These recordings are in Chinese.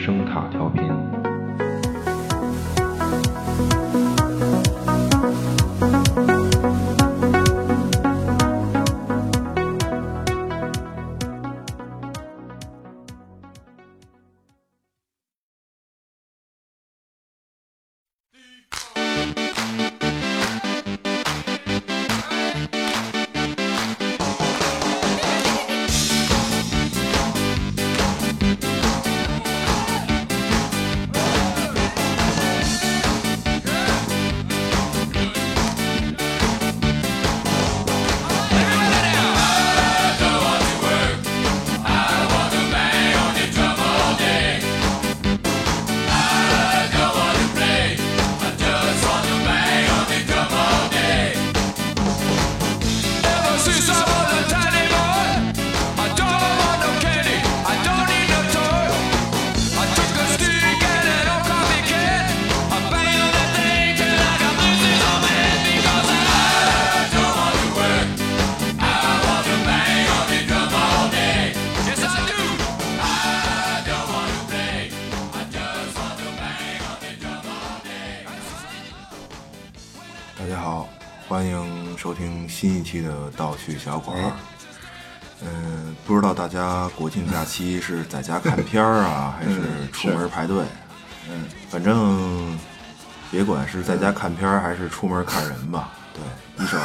声塔调频。期的盗趣小馆儿。嗯，不知道大家国庆假期是在家看片儿啊，还是出门排队？嗯，反正别管是在家看片儿还是出门看人吧。对，一首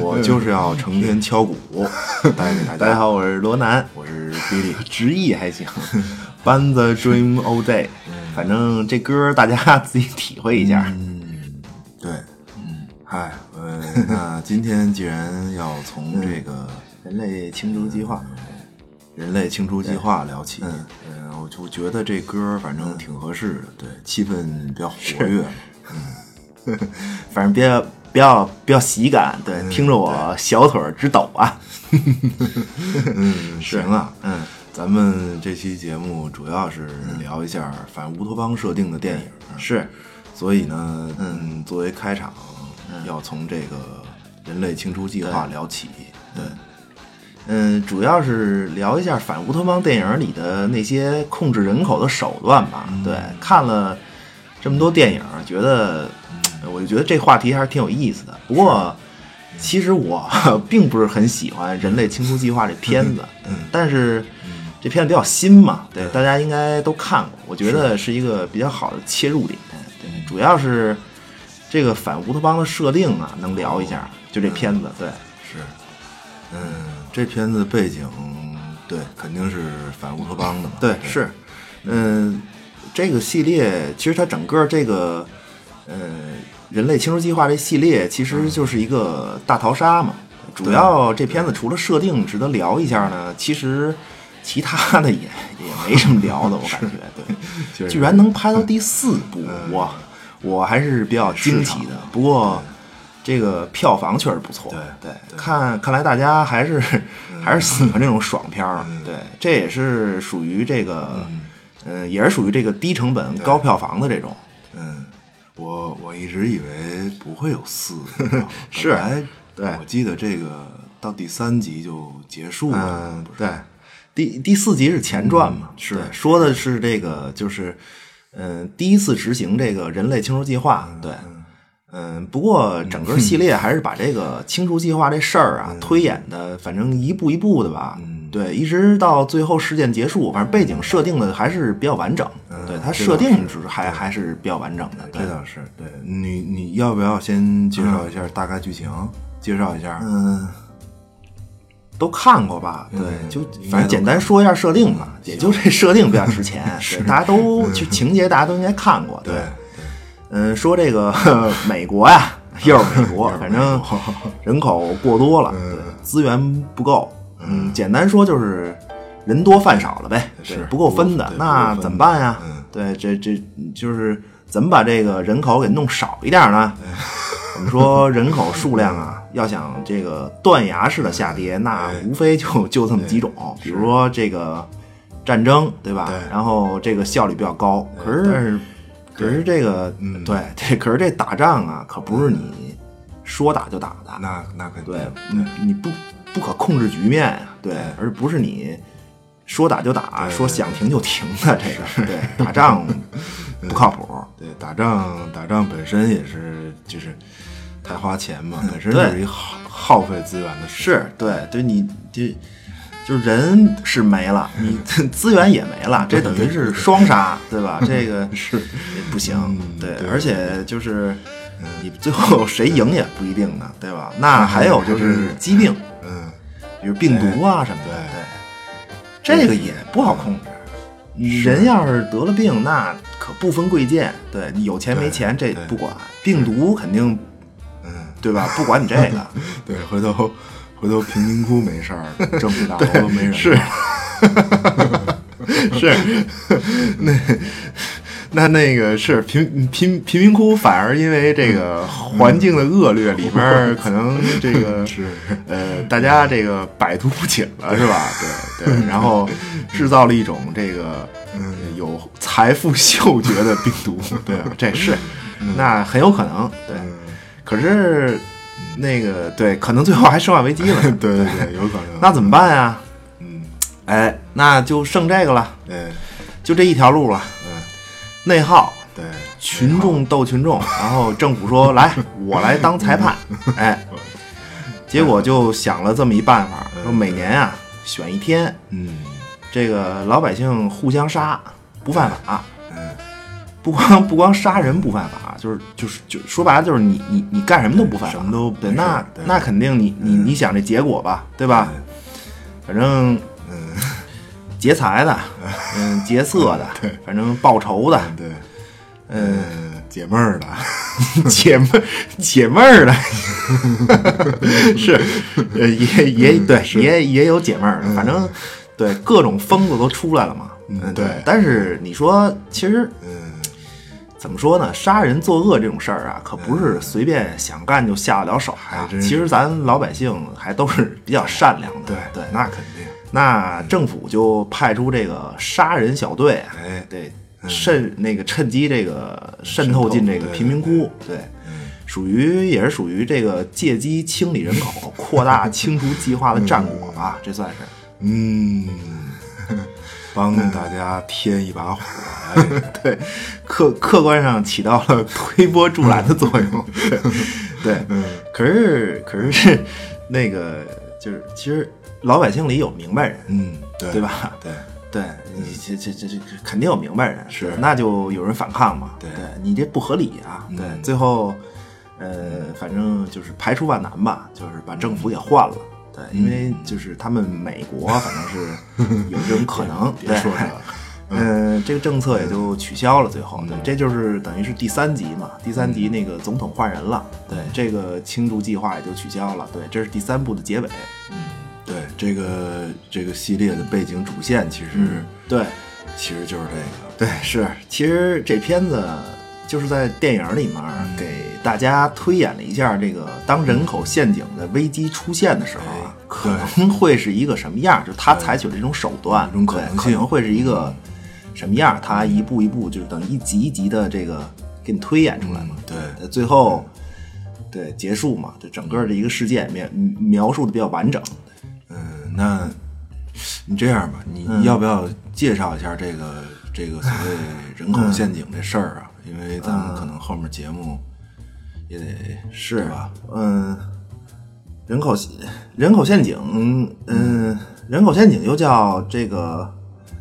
我就是要成天敲鼓 带给大家。大家好，我是罗南，我是 Billy，直译还行。Ban the Dream All Day，反正这歌大家自己体会一下。嗯，对，嗯，嗨，呃，那今天既然要从这个人类清除计划，人类清除计划聊起，嗯，我就觉得这歌反正挺合适的，对，气氛比较活跃，嗯，反正比较比较比较喜感，对，听着我小腿直抖啊。嗯，行啊，嗯。咱们这期节目主要是聊一下反乌托邦设定的电影，是，所以呢，嗯，作为开场，要从这个人类清除计划聊起，对，嗯，主要是聊一下反乌托邦电影里的那些控制人口的手段吧。对，看了这么多电影，觉得，我就觉得这话题还是挺有意思的。不过，其实我并不是很喜欢人类清除计划这片子，嗯，但是。这片子比较新嘛，对，大家应该都看过，我觉得是一个比较好的切入点。对，主要是这个反乌托邦的设定啊，能聊一下。就这片子，对，是，嗯，这片子背景，对，肯定是反乌托邦的嘛。对，是，嗯，这个系列其实它整个这个，呃，人类清除计划这系列其实就是一个大逃杀嘛。主要这片子除了设定值得聊一下呢，其实。其他的也也没什么聊的，我感觉，对，居然能拍到第四部，我我还是比较惊奇的。不过这个票房确实不错，对对，看看来大家还是还是喜欢这种爽片儿，对，这也是属于这个，嗯，也是属于这个低成本高票房的这种。嗯，我我一直以为不会有四，是，对，我记得这个到第三集就结束了，对。第第四集是前传嘛？是。说的是这个，就是，嗯，第一次执行这个人类清除计划。对，嗯，不过整个系列还是把这个清除计划这事儿啊推演的，反正一步一步的吧。对，一直到最后事件结束，反正背景设定的还是比较完整。对，它设定是还还是比较完整的。这倒是。对你，你要不要先介绍一下大概剧情？介绍一下。嗯。都看过吧？对，就反正简单说一下设定吧，也就这设定比较值钱。是，大家都就情节大家都应该看过。对，嗯，说这个 美国呀，又是美国，反正人口过多了，资源不够。嗯，简单说就是人多饭少了呗，是不够分的。那怎么办呀？对，这这就是怎么把这个人口给弄少一点呢？我们说人口数量啊，要想这个断崖式的下跌，那无非就就这么几种，比如说这个战争，对吧？然后这个效率比较高，可是但是可是这个，对这可是这打仗啊，可不是你说打就打的，那那肯定对，你不不可控制局面呀，对，而不是你说打就打，说想停就停的这个，对，打仗 不靠谱。对，打仗打仗本身也是就是太花钱嘛，本身对就是一耗耗费资源的事。是对，对你这就是人是没了，你 资源也没了，这等于是双杀，对吧？这个是不行，对，对而且就是你最后谁赢也不一定呢，对吧？那还有就是疾病，嗯，比如病毒啊什么的，对对，这个也不好控制。人要是得了病，那可不分贵贱，对你有钱没钱这不管，病毒肯定，嗯，对吧？不管你这个，对，回头回头贫民窟没事儿，政府大楼都没人。是是，那那那个是贫贫贫民窟，反而因为这个环境的恶劣，里面儿可能这个 是呃，大家这个百毒不侵了，是吧？对对，然后制造了一种这个嗯有财富嗅觉的病毒，对吧？这是那很有可能，对。嗯可是那个对，可能最后还生化危机了，对对对，有可能。那怎么办呀？嗯，哎，那就剩这个了，嗯，就这一条路了。嗯，内耗，对，群众斗群众，然后政府说来，我来当裁判，哎，结果就想了这么一办法，说每年啊选一天，嗯。这个老百姓互相杀不犯法，嗯，不光不光杀人不犯法，就是就是就说白了就是你你你干什么都不犯法，什么都对，那对。那肯定你你你想这结果吧，对吧？反正嗯劫财的，嗯，劫色的，反正报仇的，对，嗯，嗯，解闷儿的，解闷儿解闷儿的，是，呃，也也对，也也有解闷儿的，反正对各种疯子都出来了嘛，嗯对对。但是你说，其实嗯怎么说呢？杀人作恶这种事儿啊，可不是随便想干就下得了手的。还真是其实咱老百姓还都是比较善良的，对对。那肯定，那政府就派出这个杀人小队啊，哎。对，渗那个趁机这个渗透进这个贫民窟，对，属于也是属于这个借机清理人口、扩大清除计划的战果吧，这算是。嗯，帮大家添一把火。对，客客观上起到了推波助澜的作用。对，对，可是可是是那个就是，其实老百姓里有明白人，嗯，对对吧？对，对你这这这这肯定有明白人，是那就有人反抗嘛。对你这不合理啊。对，嗯最后呃，反正就是排除万难吧，就是把政府给换了。对，因为就是他们美国反正是 有这种可能，别说这对个，嗯，这个政策也就取消了。最后，对，这就是等于是第三集嘛，第三集那个总统换人了，对，这个庆祝计划也就取消了。对，这是第三部的结尾。对，这个这个系列的背景主线其实对，其实就是这个，对，是，其实这片子就是在电影里面给大家推演了一下，这个当人口陷阱的危机出现的时候啊，可能会是一个什么样？就是他采取的这种手段，一种可对能性可能会是一个什么样？他一步一步，就是等于一集一集的这个给你推演出来嘛。对对，最后对结束嘛，就整个的一个事件描描述的比较完整。嗯，那你这样吧，你嗯。要不要介绍一下这个这个所谓 人口陷阱这事儿啊？因为咱们可能后面节目也得是吧？嗯，人口人口陷阱，嗯，人口陷阱又叫这个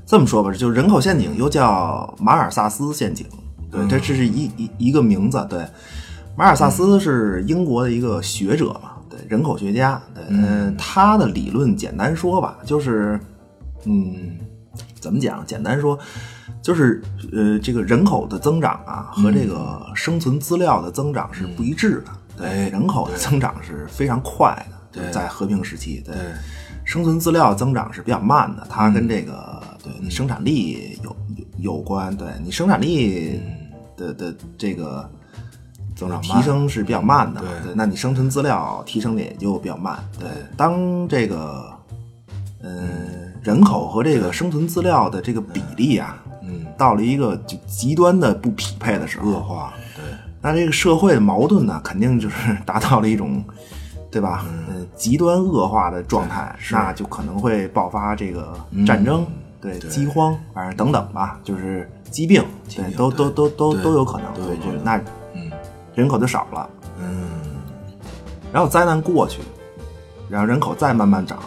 这么说吧，就人口陷阱又叫马尔萨斯陷阱，对，这这是一一一个名字。对，马尔萨斯是英国的一个学者嘛，对，人口学家。对，嗯，他的理论简单说吧，就是，嗯，怎么讲？简单说。就是呃，这个人口的增长啊，和这个生存资料的增长是不一致的。对，人口的增长是非常快的，对在和平时期。对，对生存资料增长是比较慢的，它跟这个对你生产力有有有关。对你生产力的的这个增长提升是比较慢的，对。对，那你生存资料提升的也就比较慢。对，当这个嗯人口和这个生存资料的这个比例啊，嗯，到了一个就极端的不匹配的时候，恶化，对，那这个社会的矛盾呢，肯定就是达到了一种，对吧？嗯，极端恶化的状态，那就可能会爆发这个战争。对饥荒，反正等等吧，就是疾病，对，都都都都都有可能，对，就那嗯人口就少了，嗯然后灾难过去，然后人口再慢慢涨，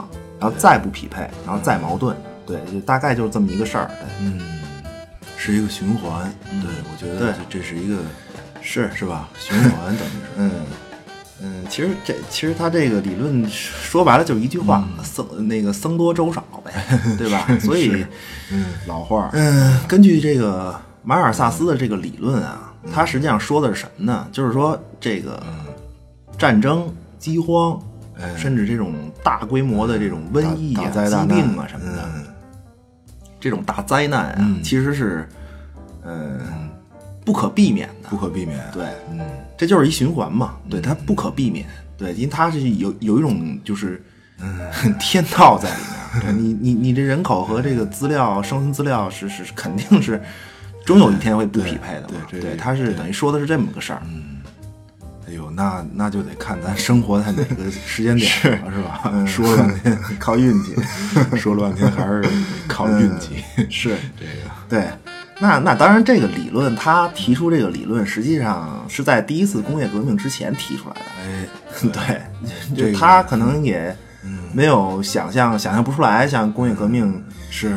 然后再不匹配，然后再矛盾，对，就大概就是这么一个事儿，对，嗯，是一个循环。对，我觉得这这是一个是是吧？循环等于是。嗯嗯，其实这其实他这个理论说白了就是一句话，僧那个僧多粥少呗，对吧？所以，嗯，老话儿。嗯，根据这个马尔萨斯的这个理论啊，他实际上说的是什么呢？就是说这个战争、饥荒，哎。甚至这种大规模的这种瘟疫疾病啊什么的，嗯这种大灾难啊，嗯。其实是呃不可避免的。不。可避免。对，嗯，这就是一循环嘛，对，它不可避免，对，因为它是有有一种就是，嗯。天道在里面，对你你你这人口和这个资料生存资料是是是肯定是，终有一天会不匹配的嘛，对对对，它是等于说的是这么个事儿，嗯哎呦，那那就得看咱生活在哪个时间点了，是吧？说了半天靠运气，说了半天还是靠运气。是 这个，对。那那当然，这个理论他提出这个理论，实际上是在第一次工业革命之前提出来的。哎，对，就他可能也没有想象想象不出来，像工业革命是，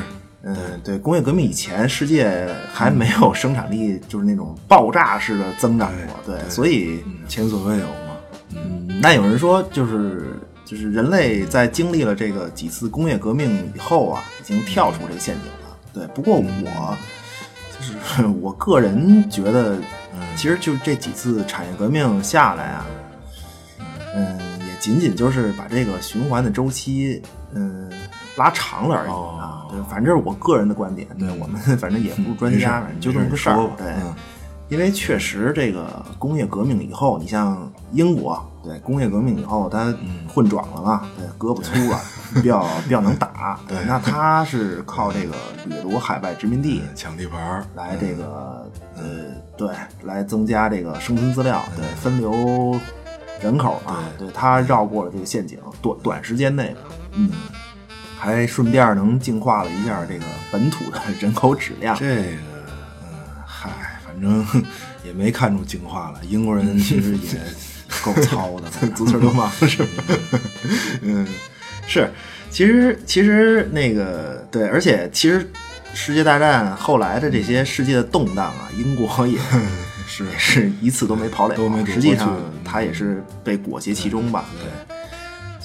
嗯，对，工业革命以前，世界还没有生产力，就是那种爆炸式的增长过，对，所以，前所未有嘛。嗯，那有人说，就是就是人类在经历了这个几次工业革命以后啊，已经跳出这个陷阱了，对。不过我就是 我个人觉得，其实就这几次产业革命下来啊，嗯，也仅仅就是把这个循环的周期，嗯，拉长了而已哦啊。对，反正我个人的观点。对我们 反正也不是专家，反正就这么个事儿。对嗯，因为确实这个工业革命以后，你像英国，对工业革命以后，它混壮了嘛，对，胳膊粗了，比较比较能打。对，那他是靠这个掠夺海外殖民地，抢地盘儿，来这个呃，对，来增加这个生存资料，对，分流人口嘛，对，他绕过了这个陷阱，短短时间内，嗯，还顺便能净化了一下这个本土的人口质量。这个，嗯，嗨，反正 也没看出净化来。英国人其实也 够糙的，足球流氓是吧？嗯，是，其实其实那个对，而且其实世界大战后来的这些世界的动荡啊，英国也 是也是一次都没跑了，实际上他也是被裹挟其中吧，对。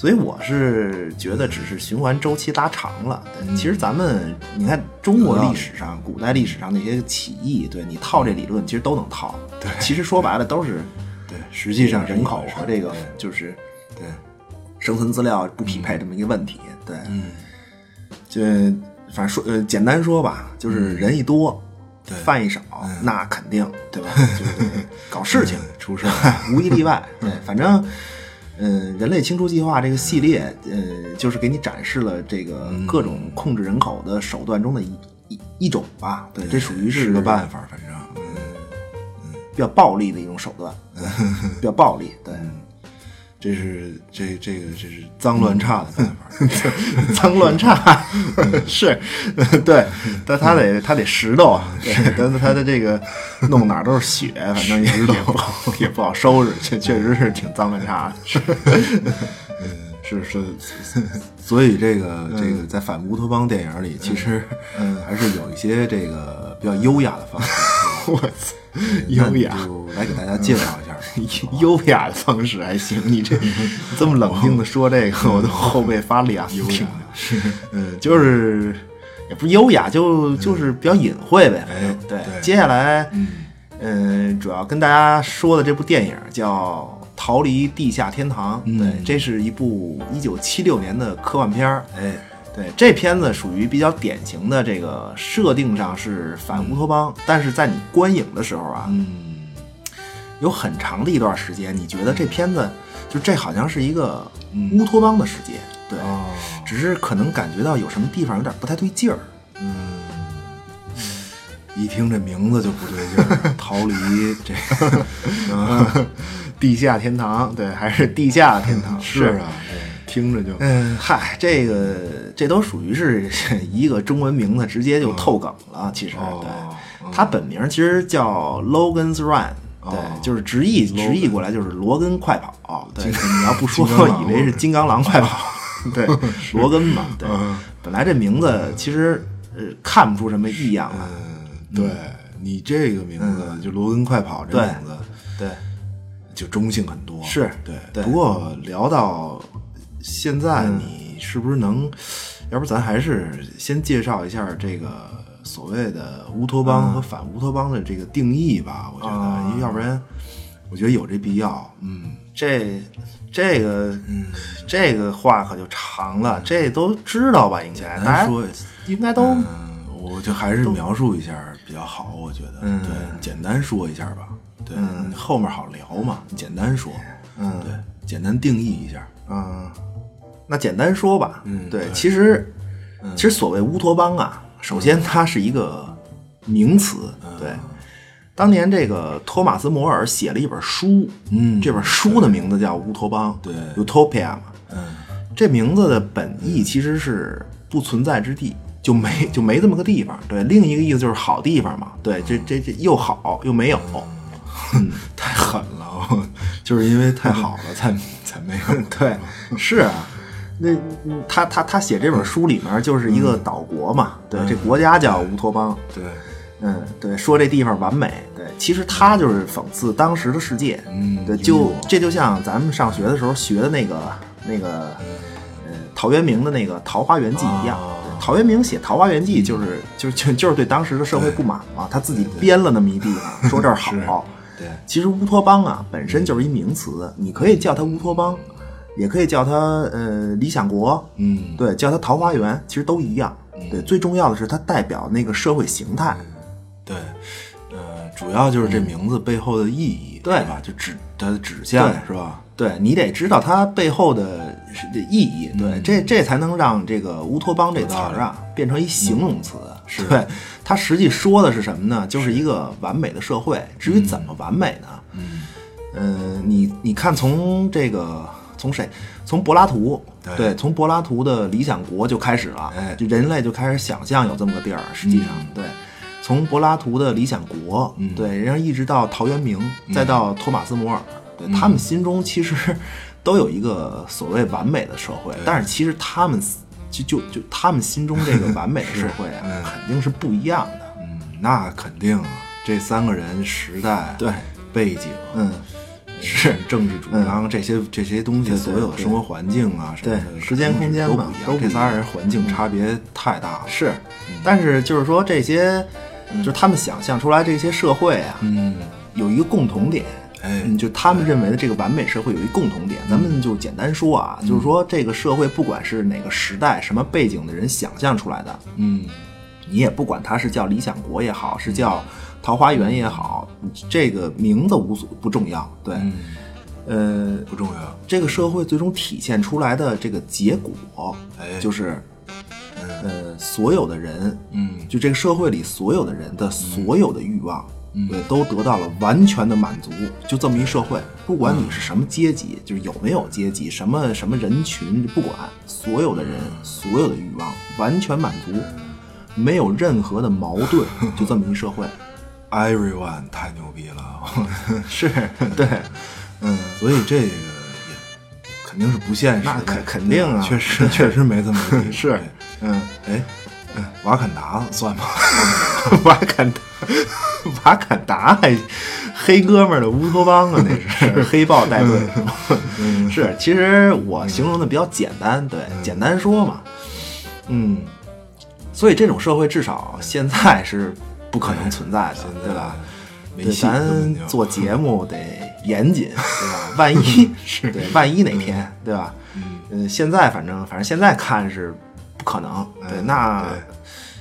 所以我是觉得，只是循环周期拉长了。对其实咱们你看中国历史上、古代历史上那些起义，对你套这理论，其实都能套。对其实说白了都是对，实际上人口和这个就是对，生存资料不匹配这么一个问题。对，嗯，就反正说呃，简单说吧，就是人一多，对饭一少，那肯定对吧？就搞事情，出事儿无一例外。对，反正。嗯，人类清除计划这个系列，呃，就是给你展示了这个各种控制人口的手段中的一一一种吧。对，这属于是个办法，反正，嗯比较暴力的一种手段，对比较暴力。对，这是这这个这是脏乱差的办法。脏乱差 是，对，但他得他得拾掇啊，但，他他的这个弄哪儿都是血，反正也也不好也不好收拾，确确实是挺脏乱差的。是，是是，所以这个这个在反乌托邦电影里，其实嗯还是有一些这个比较优雅的方式。我操，优雅，来给大家介绍一下。优雅的方式还行，你这 这么冷静的说这个，我都后背发凉。优雅，嗯，就是也不是优雅，就就是比较隐晦呗。对接下来，嗯，主要跟大家说的这部电影叫《逃离地下天堂》。对，这是一部一九七六年的科幻片儿。哎，对，这片子属于比较典型的这个设定上是反乌托邦，但是在你观影的时候啊，嗯，有很长的一段时间，你觉得这片子就这好像是一个乌托邦的世界，对，哦，只是可能感觉到有什么地方有点不太对劲儿。嗯一听这名字就不对劲儿，逃离这个，地下天堂，对，还是地下天堂？是啊，这听着就嗯，嗨，这个这都属于是 一个中文名字，直接就透梗了。其实，哦对，他本名其实叫 Logan's Run，对，哦就是直译直译过来就是罗根快跑。对，金你要不说以为是金刚狼快跑。对，罗根嘛，对，嗯本来这名字其实呃看不出什么异样来。嗯，对你这个名字就罗根快跑这个名字对，就中性很多。是对，对不过聊到现在，你是不是能？要不咱还是先介绍一下这个所谓的乌托邦和反乌托邦的这个定义吧？我觉得，啊因为要不然，我觉得有这必要。嗯，这这个这个话可就长了，这都知道吧？应该大家说，应该都嗯，我就还是描述一下比较好，我觉得。嗯对，简单说一下吧。对，嗯后面好聊嘛，简单说。嗯对，简单定义一下。嗯，那简单说吧，对，嗯对其实其实所谓乌托邦啊，首先它是一个名词，嗯对。当年这个托马斯·摩尔写了一本书，嗯这本书的名字叫《乌托邦》，对，Utopia 嘛。嗯这名字的本意其实是不存在之地，就没就没这么个地方。对，另一个意思就是好地方嘛。对，这这这又好又没有。太狠了，我 就是因为太好了才才没有。对，是啊，那嗯他他他写这本书里面就是一个岛国嘛，对，这国家叫乌托邦，对，嗯，对，说这地方完美，对，其实他就是讽刺当时的世界，嗯对，就这就像咱们上学的时候学的那个那个，呃，陶渊明的那个《桃花源记》一样。陶渊明写《桃花源记》就是就是就就是对当时的社会不满嘛，他自己编了那么一地方，说这儿 好。对，其实乌托邦啊本身就是一名词，你可以叫它乌托邦，也可以叫它呃理想国，嗯，对，叫它桃花源，其实都一样。对，最重要的是它代表那个社会形态。对，呃，主要就是这名字背后的意义，对吧？就指它的指向对是吧？对你得知道它背后的意义，对，这这才能让这个乌托邦这词儿啊变成一形容词。是对，它实际说的是什么呢？就是一个完美的社会。至于怎么完美呢？嗯，你你看，从这个从谁？从柏拉图，对从柏拉图的理想国就开始了，哎就人类就开始想象有这么个地儿。实际上，对，从柏拉图的理想国，对，然后一直到陶渊明，再到托马斯·摩尔，对他们心中其实 都有一个所谓完美的社会，但是其实他们就就就他们心中这个完美的社会 啊，嗯肯定是不一样的。嗯，那肯定啊，这三个人时代对背景嗯，是 政治主张这些这些东西，所有的生活环境啊什么的，对时间空间都不一样。这仨人环境差别太大了。是，但是就是说这些，就是他们想象出来这些社会啊，嗯，有一个共同点。就他们认为的这个完美社会有一共同点，咱们就简单说啊，就是说这个社会不管是哪个时代、什么背景的人想象出来的，嗯，你也不管它是叫理想国也好，是叫桃花源也好，这个名字无所不重要，对，呃，不重要。这个社会最终体现出来的这个结果，哎。就是，呃，所有的人，嗯。就这个社会里所有的人的所有的欲望，对，都得到了完全的满足。就这么一社会，不管你是什么阶级，就是有没有阶级，什么什么人群，不管所有的人所有的欲望完全满足，没有任何的矛盾，就这么一社会。，everyone 太牛逼了，是对，嗯，所以这个也肯定是不现实的，那肯肯定啊。确实 确实没这么个地方是嗯。哎，嗯瓦坎达算吗？瓦坎达，瓦坎达还黑哥们儿的乌托邦啊，那是黑豹带队。是，其实我形容的比较简单，对，简单说嘛，嗯，所以这种社会至少现在是不可能存在的，对吧？对，咱做节目得严谨，对吧？万一是对，万一哪天，对吧？嗯，现在反正反正现在看是不可能，对，那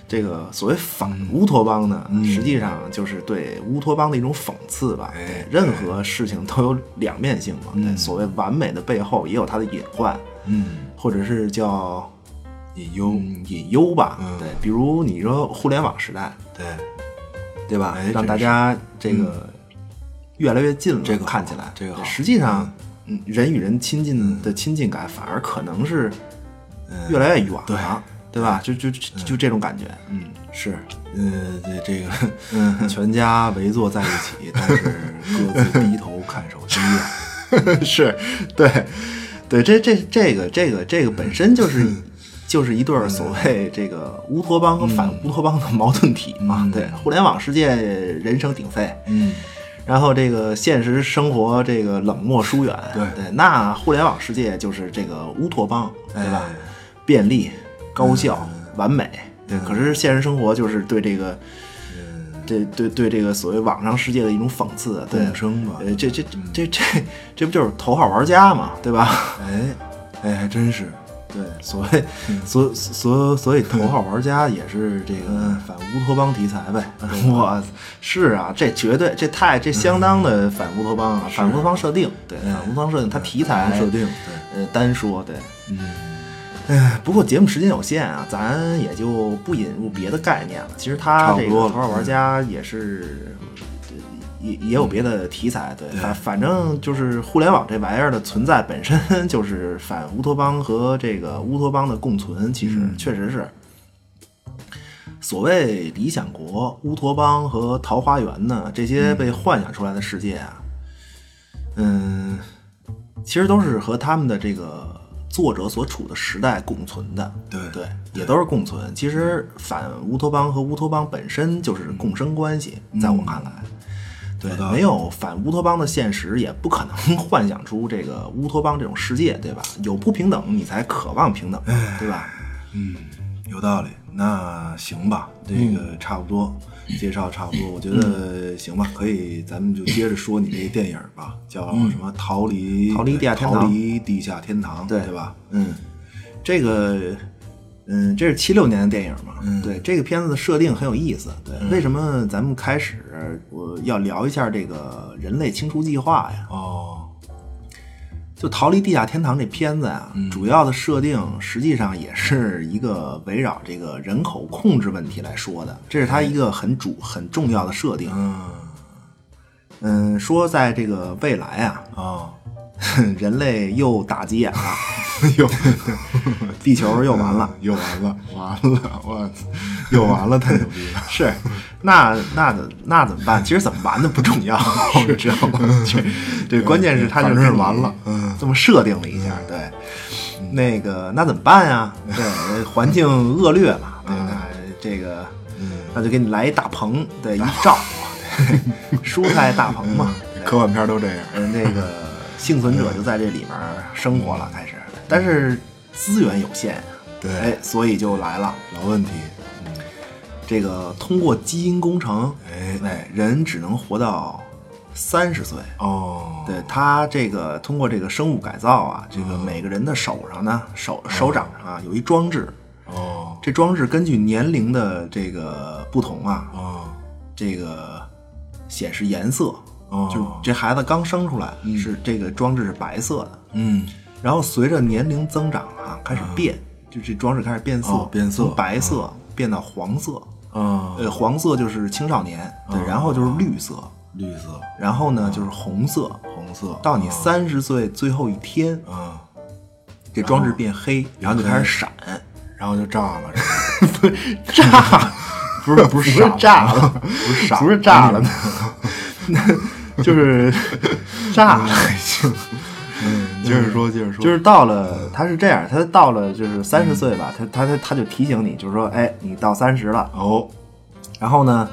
这个所谓反乌托邦呢，实际上就是对乌托邦的一种讽刺吧。哎对，任何事情都有两面性嘛。对，所谓完美的背后也有它的隐患，嗯，或者是叫隐忧，嗯隐忧吧。嗯对，比如你说互联网时代，对，对吧？哎让大家这个越来越近了，这个看起来，这个好。实际上，嗯。人与人亲近的亲近感，反而可能是越来越远了，对吧？就就就就这种感觉，嗯，是，呃，这这个，嗯，全家围坐在一起，但是各自低头看手机啊，是，对，对，这这这个这个这个本身就是就是一对所谓这个乌托邦和反乌托邦的矛盾体嘛，对，互联网世界人声鼎沸，嗯。然后这个现实生活这个冷漠疏远，对对，那互联网世界就是这个乌托邦，对吧？便利、高效、完美，对。可是现实生活就是对这个，这对对这个所谓网上世界的一种讽刺，对。生嘛，呃，这这这这这不就是头号玩家嘛，对吧？哎哎，还真是。对，所谓所所所以头号玩家也是这个反乌托邦题材呗。我是啊，这绝对这太这相当的反乌托邦啊，反乌托邦设定。对，反乌托邦设定，它题材设定，对，呃，单说对。嗯，哎，不过节目时间有限啊，咱也就不引入别的概念了。其实他这个头号玩家也是。也也有别的题材，对，反反正就是互联网这玩意儿的存在本身 就是反乌托邦和这个乌托邦的共存，其实确实是。所谓理想国、乌托邦和桃花源呢，这些被幻想出来的世界啊，嗯，其实都是和他们的这个作者所处的时代共存的，对对，也都是共存。其实反乌托邦和乌托邦本身就是共生关系，在我看来。对，没有反乌托邦的现实，也不可能 幻想出这个乌托邦这种世界，对吧？有不平等，你才渴望平等，对吧？嗯，有道理。那行吧，这个差不多，介绍差不多，我觉得行吧，可以，咱们就接着说你那电影吧，叫什么？逃离逃离地下天堂，逃离地下天堂，对对吧？嗯，这个。嗯，这是七六年的电影嘛？嗯，对，这个片子的设定很有意思。对，为什么咱们开始我要聊一下这个人类清除计划呀？哦，就《逃离地下天堂》这片子啊，主要的设定实际上也是一个围绕这个人口控制问题来说的，这是它一个很主很重要的设定。嗯，嗯，说在这个未来啊，啊。人类又打急眼了，又 地球又完了，又完了，完了，我又完了，太牛逼了！是，那那怎那怎么办？其实怎么完的不重要，你知道吗？对，关键是他就是完了，嗯，这么设定了一下，对，那个那怎么办呀？对，环境恶劣嘛，对，吧这个，那就给你来一大棚，对，一罩，蔬菜大棚嘛，科幻片都这样，嗯，那个。幸存者就在这里面生活了，开始，但是资源有限，对，哎，所以就来了。老问题。这个通过基因工程，哎。哎，人只能活到三十岁。哦。对他这个通过这个生物改造啊，这个每个人的手上呢，手手掌上啊有一装置。哦，这装置根据年龄的这个不同啊，哦，这个显示颜色。就哦，这孩子刚生出来是这个装置是白色的，嗯，然后随着年龄增长啊，开始变，就这装置开始变色，变色，从白色变到黄色，啊，呃，黄色就是青少年，对，然后就是绿色，绿色，然后呢就是红色，红色，到你三十岁最后一天啊，这装置变黑，然后就开始闪，然后就炸了 不是炸，不是不是炸了，不是傻，不是炸了，那。就是 炸了，嗯，接着说，接着说，就是到了，他是这样，他到了就是三十岁吧，他他他他就提醒你，就是说，哎，你到三十了哦，然后呢，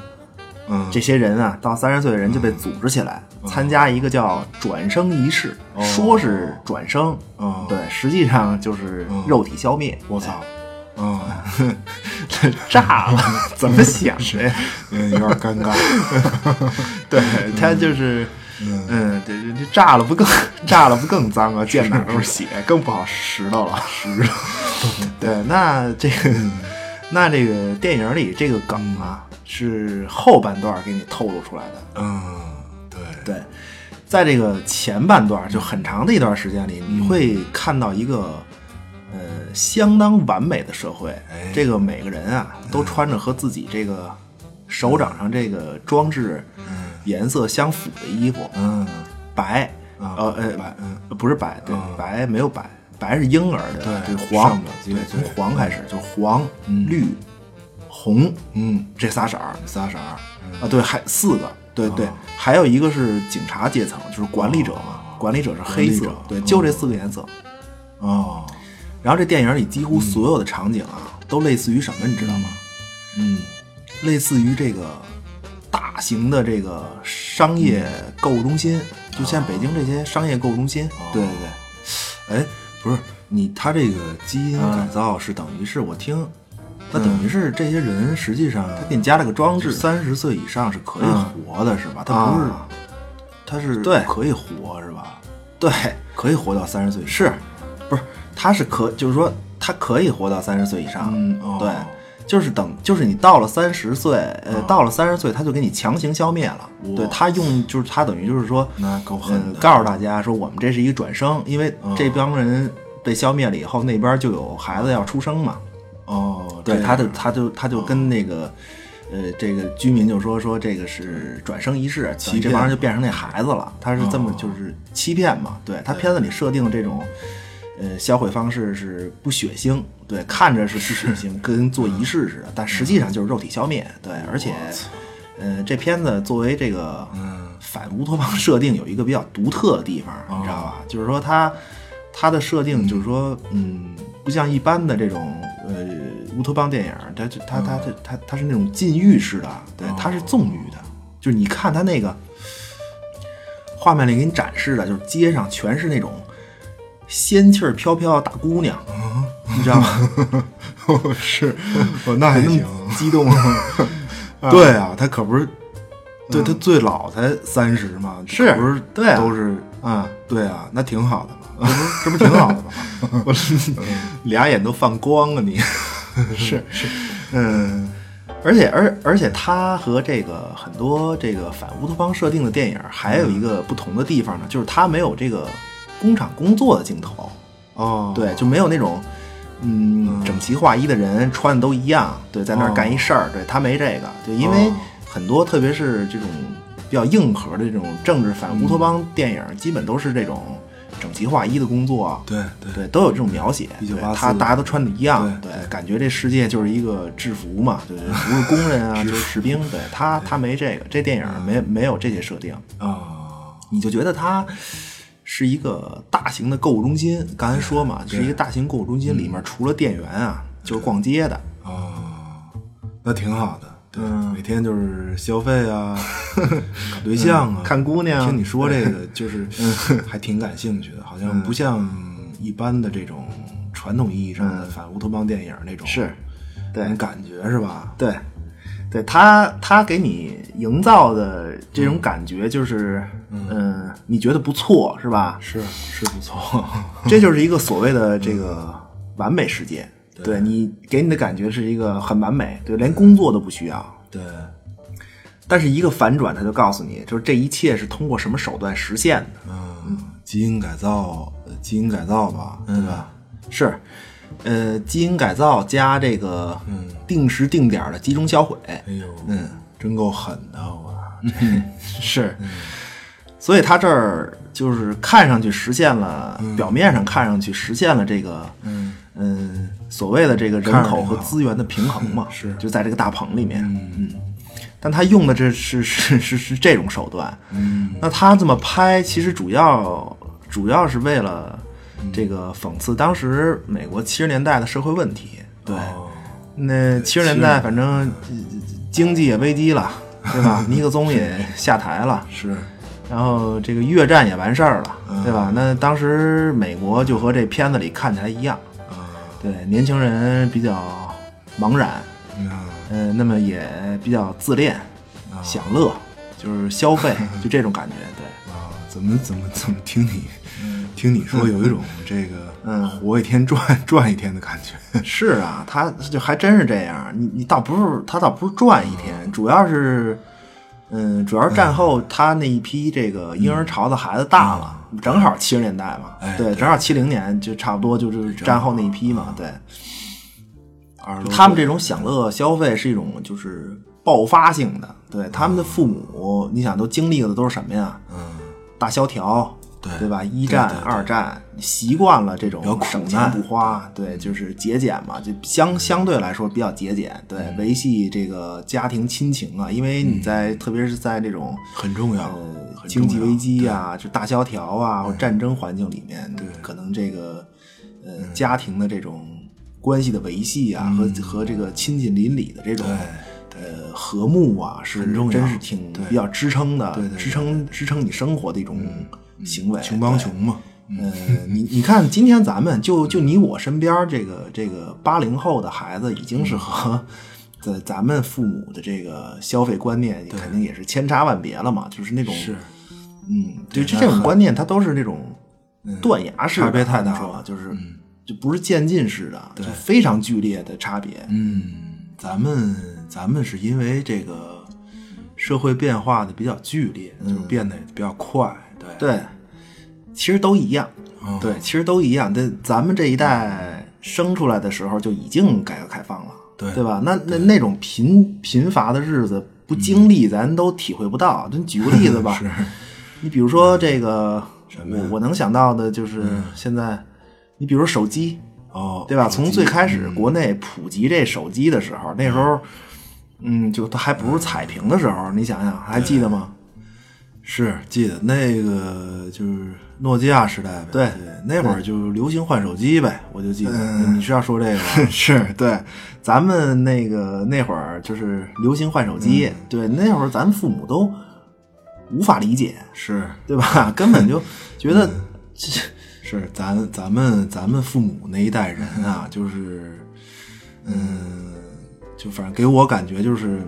嗯，这些人啊，到三十岁的人就被组织起来参加一个叫转生仪式，说是转生，嗯，对，实际上就是肉体消灭，我操。啊，炸了！怎么想的？嗯，有点尴尬。对他就是，嗯，这这炸了不更炸了不更脏啊？溅满都是血，更不好拾掇了。拾。对，那这个，那这个电影里这个梗啊，是后半段给你透露出来的。嗯，对对，在这个前半段就很长的一段时间里，你会看到一个。呃，相当完美的社会，这个每个人啊都穿着和自己这个手掌上这个装置颜色相符的衣服，嗯，白，啊呃呃白嗯。不是白，对嗯。白没有白，白是婴儿的，对黄对，从黄开始就是黄、绿、红嗯。这仨色儿仨色儿，啊，对，还四个，对对，还有一个是警察阶层，就是管理者嘛，管理者是黑色对，就这四个颜色。哦，然后这电影里几乎所有的场景啊，都类似于什么，你知道吗？嗯类似于这个大型的这个商业购物中心，就像北京这些商业购物中心。对对对，哎，不是你，他这个基因改造是等于是我听，那等于是这些人实际上他给你加了个装置，三十岁以上是可以嗯活的，是吧？他不是啊，他是对可以活是吧？对，可以活到三十岁是，不是？他是可，就是说他可以活到三十岁以上。嗯哦对，就是等，就是你到了三十岁，呃，到了三十岁，他就给你强行消灭了。对他用，就是他等于就是说，那够狠嗯，告诉大家说，我们这是一个转生，因为这帮人被消灭了以后，那边就有孩子要出生嘛。哦，对，他就他就他就跟那个。呃，这个居民就说说这个是转生仪式，这帮人就变成那孩子了。他是这么就是欺骗嘛？对他片子里设定的这种呃销毁方式是不血腥，对，看着是不血腥，跟做仪式似的，但实际上就是肉体消灭。对，而且呃，这片子作为这个反乌托邦设定有一个比较独特的地方，你知道吧？就是说它它的设定就是说，嗯，不像一般的这种呃乌托邦电影，它就它它它它它是那种禁欲式的，对，它是纵欲的，就是你看它那个画面里给你展示的，就是街上全是那种仙气儿飘飘的大姑娘，你知道吗？是，哦，那还行，激动，对啊，他可不是，对他最老才三十嘛，是。不是对啊都是啊，对啊，那挺好的嘛，这不这不挺好的吗？我俩眼都放光啊！你。是是，嗯，而且而而且它和这个很多这个反乌托邦设定的电影还有一个不同的地方呢，就是它没有这个工厂工作的镜头，哦，对，就没有那种嗯整齐划一的人穿的都一样，对，在那儿干一事儿，对他没这个，对因为哦。很多特别是这种比较硬核的这种政治反乌托邦电影，基本都是这种整齐划一的工作，对对。对，都有这种描写。对一九八四。他大家都穿的一样，对。对，感觉这世界就是一个制服嘛，对，不是工人啊，就是士兵。对他，他没这个，这电影没没有这些设定，啊，你就觉得它是一个大型的购物中心。刚才说嘛，是一个大型购物中心，里面除了店员啊，就是逛街的。哦，那挺好的，对，嗯每天就是消费啊，搞对象啊，看姑娘听你说这个，就是 还挺感兴趣的，好像不像一般的这种传统意义上的反乌托邦电影那种是对感觉是吧？对，对他他给你营造的这种感觉就是，嗯、你觉得不错是吧？是是不错，这就是一个所谓的这个完美世界。对。你给你的感觉是一个很完美，对，连工作都不需要。对，但是一个反转，他就告诉你，就是这一切是通过什么手段实现的，嗯，基因改造，呃基因改造吧，对吧？是，呃，基因改造加这个定时定点的集中销毁，哎呦，嗯，真够狠的，我，是，所以他这儿就是看上去实现了，表面上看上去实现了这个，嗯。嗯，所谓的这个人口和资源的平衡嘛，是。就在这个大棚里面，嗯，但他用的这是是是是这种手段，嗯，那他这么拍，其实主要主要是为了这个讽刺当时美国七十年代的社会问题，对，哦。那七十年代反正呃经济也危机了，对吧？尼克松也下台了，是，然后这个越战也完事儿了，对吧？那当时美国就和这片子里看起来一样，啊，对，年轻人比较茫然，嗯。嗯、那么也比较自恋、享乐，就是消费，就这种感觉，对。啊，怎么怎么怎么听你听你说有一种 这个嗯。活一天赚赚一天的感觉，是啊，他就还真是这样。你你倒不是他倒不是赚一天，主要是，嗯，主要是战后他那一批这个婴儿潮的孩子大了，正好七十年代嘛，对，哎对正好七零年就差不多就是战后那一批嘛，对。他们这种享乐消费是一种就是爆发性的，对他们的父母，你想都经历的都是什么呀？嗯。大萧条，对对吧？一战、二战，习惯了这种省钱难。不花，对，就是节俭嘛，就相相对来说比较节俭，对，嗯。维系这个家庭亲情啊，因为你在特别是在这种很重要，经济危机啊，就大萧条啊，或战争环境里面，对。可能这个呃家庭的这种关系的维系啊，和和这个亲近邻里的这种呃和睦啊，是真是挺比较支撑的，对对对。支撑支撑你生活的一种行为，穷帮穷嘛，嗯，你你看，今天咱们就就你我身边这个这个八零后的孩子，已经是和在咱们父母的这个消费观念，肯定也是千差万别了嘛。就是那种是，嗯，对，就这种观念，它都是那种断崖式的，差别太大了就是就不是渐进式的，就非常剧烈的差别。嗯，咱们咱们是因为这个社会变化的比较剧烈，就变得也比较快，对。对，其实都一样。嗯。对，其实都一样。但咱们这一代生出来的时候就已经改革开放了，对。对吧？那那那种贫贫乏的日子不经历，咱都体会不到。咱举个例子吧，你比如说这个，我我能想到的就是现在，你比如手机，哦，对吧？从最开始国内普及这手机的时候，那时候，嗯，就它还不是彩屏的时候，你想想，还记得吗？是记得那个就是诺基亚时代呗，对那会儿就流行换手机呗，我就记得，你是要说这个吧？是对，咱们那个那会儿就是流行换手机，对，那会儿咱父母都无法理解，是对吧？根本就觉得这是，咱咱们咱们父母那一代人啊，就是，嗯，就反正给我感觉就是，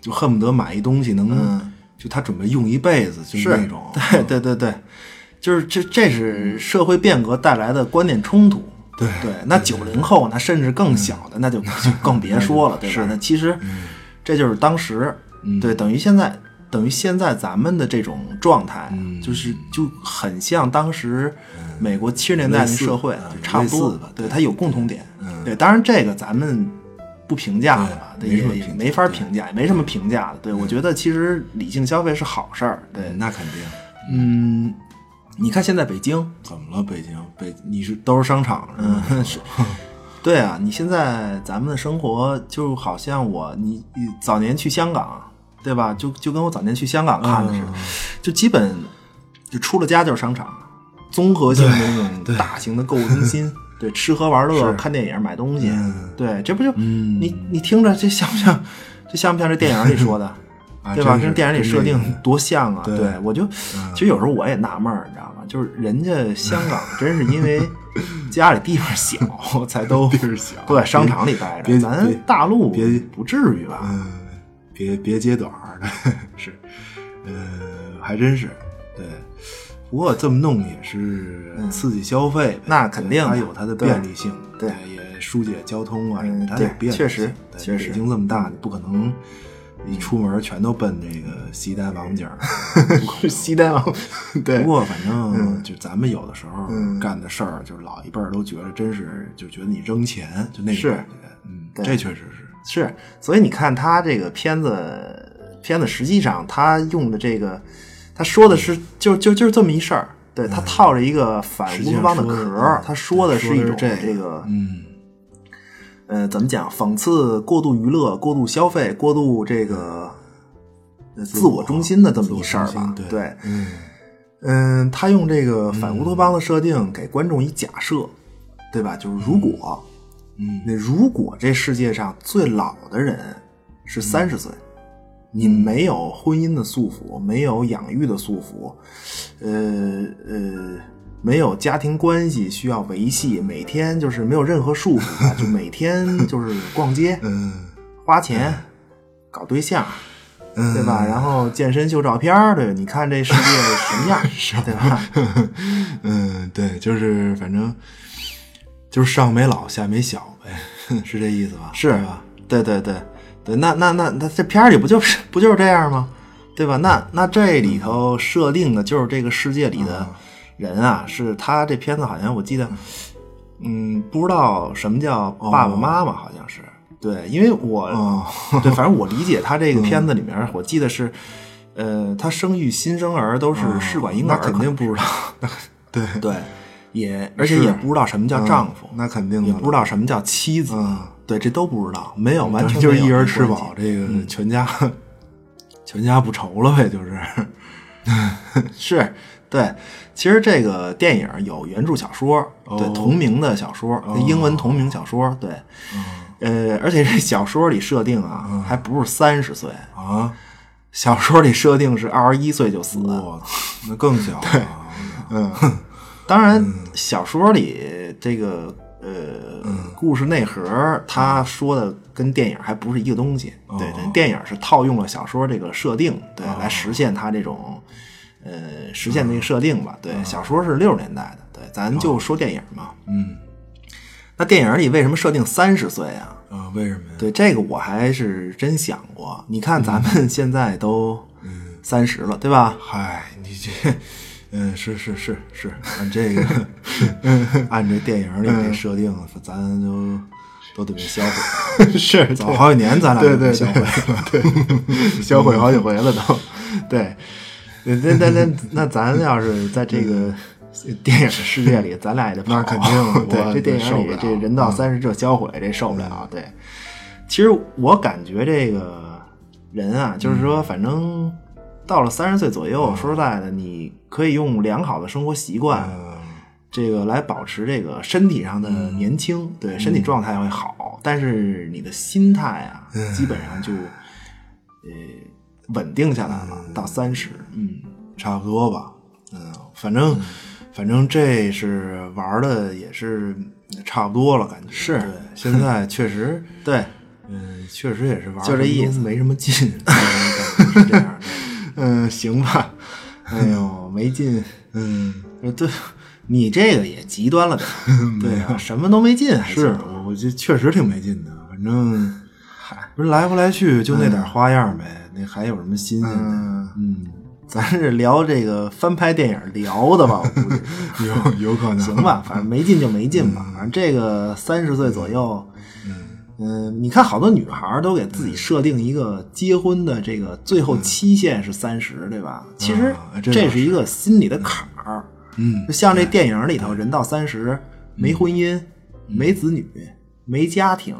就恨不得买一东西能，就他准备用一辈子，就是。那种，对对对对，就是这这是社会变革带来的观念冲突。对对，那九零后那甚至更小的，那就就更别说了，对吧？那其实这就是当时，对，等于现在等于现在咱们的这种状态，就是就很像当时美国七十年代的社会，就差不多吧对，它有共同点。对，当然这个咱们不评价的吧，对也没法评价，也没什么评价的。对，我觉得其实理性消费是好事儿。对，那肯定。嗯，你看现在北京，怎么了？北京北你是都是商场是吗？嗯，是，对啊，你现在咱们的生活就好像我你你早年去香港，对吧？就就跟我早年去香港看的似的，就基本就出了家就是商场，综合性的那种大型的购物中心，对，吃喝玩乐、看电影、买东西，对，这不就、你你听着这像不像？这像不像这电影里说的？对吧？跟电影里设定 多像啊！对对我就其实有时候我也纳闷儿，你知道吗？就是人家香港 真是因为家里地方小，才都地儿小都在商场里待着。咱大陆别不至于吧？嗯，别别揭短是，呃，还真是，对。不过这么弄也是刺激消费，嗯那肯定它有它的便利性，对也疏解交通啊什么嗯的，它有便利性。确实对确实北京这么大，你不可能一出门全都奔这个西单王府井儿。西单王，对不过反正就咱们有的时候干的事儿，就是老一辈儿都觉得真是就觉得你扔钱就那种是感觉，嗯，这确实是。是，所以你看他这个片子，片子实际上他用的这个，他说的是就就就是这么一事儿，对他套着一个反乌托邦的壳儿，他说的是一种这这个嗯，呃，怎么讲？讽刺过度娱乐、过度消费、过度这个呃自我中心的这么一事儿吧对，嗯。嗯，他用这个反乌托邦的设定给观众一假设，对吧？就是如果，嗯，那如果这世界上最老的人是三十岁，你没有婚姻的束缚，没有养育的束缚，呃呃，没有家庭关系需要维系，每天就是没有任何束缚的，就每天就是逛街、嗯花钱、搞对象。嗯，对吧？然后健身秀照片儿，对，你看这世界什么样，对吧？嗯，对，就是反正就是上没老下没小呗，是这意思吧？是对吧？对对对对，那那那那这片儿里不就是不就是这样吗？对吧？那那这里头设定的就是这个世界里的人啊，是他这片子好像我记得，嗯，不知道什么叫爸爸妈妈，好像是对，因为我、哦对，反正我理解他这个片子里面，我记得是。呃，他生育新生儿都是试管婴儿，那肯定不知道。对对，也而且也不知道什么叫丈夫，那肯定的也不知道什么叫妻子，嗯对，这都不知道，没有完全就是一人吃饱，这个全家全家不愁了呗，就是。是对。其实这个电影有原著小说，对哦同名的小说，英文同名小说，对。呃，而且这小说里设定啊，还不是三十岁，啊，小说里设定是二十一岁就死。那更小对。嗯，当然，小说里这个呃、故事内核，他说的跟电影还不是一个东西。对对，电影是套用了小说这个设定，对，来实现他这种呃实现那个设定吧。对，小说是六十年代的，对，咱就说电影嘛。嗯那电影里为什么设定三十岁啊？啊，为什么呀？对，这个我还是真想过。你看咱们现在都三十了，对吧？嗨，你这，嗯，是是是是，按这个，按这电影里那设定，咱都都得被销毁，是早好几年咱俩对对就被销毁了。对，销毁好几回了都。对，那那那那咱要是在这个电影的世界里，咱俩也得跑那肯定对，这电影里这人到三十这销毁，这受不了。对，其实我感觉这个人啊，就是说，反正到了三十岁左右，说实在的，你可以用良好的生活习惯。嗯这个来保持这个身体上的年轻，对身体状态会好，但是你的心态啊，基本上就呃稳定下来了。到三十，嗯，差不多吧。嗯，反正反正这是玩的也是差不多了，感觉是对。现在 确实，对，嗯，确实也是玩，就这意思没什么劲，是这样的。嗯，行吧。哎呦，没劲。嗯，呃对，你这个也极端了点。对啊，什么都没劲，还是我我这确实挺没劲的，反正嗨不是来回来去就那点花样呗，那还有什么新鲜的？嗯，嗯，咱是聊这个翻拍电影聊的吧？我估计。有有可能，行吧，反正没劲就没劲吧。反正这个三十岁左右，嗯、你看好多女孩儿都给自己设定一个结婚的这个最后期限是三十，对吧？其实啊这是一个心理的坎儿。嗯就像这电影里头，人到三十没婚姻、没子女、没家庭，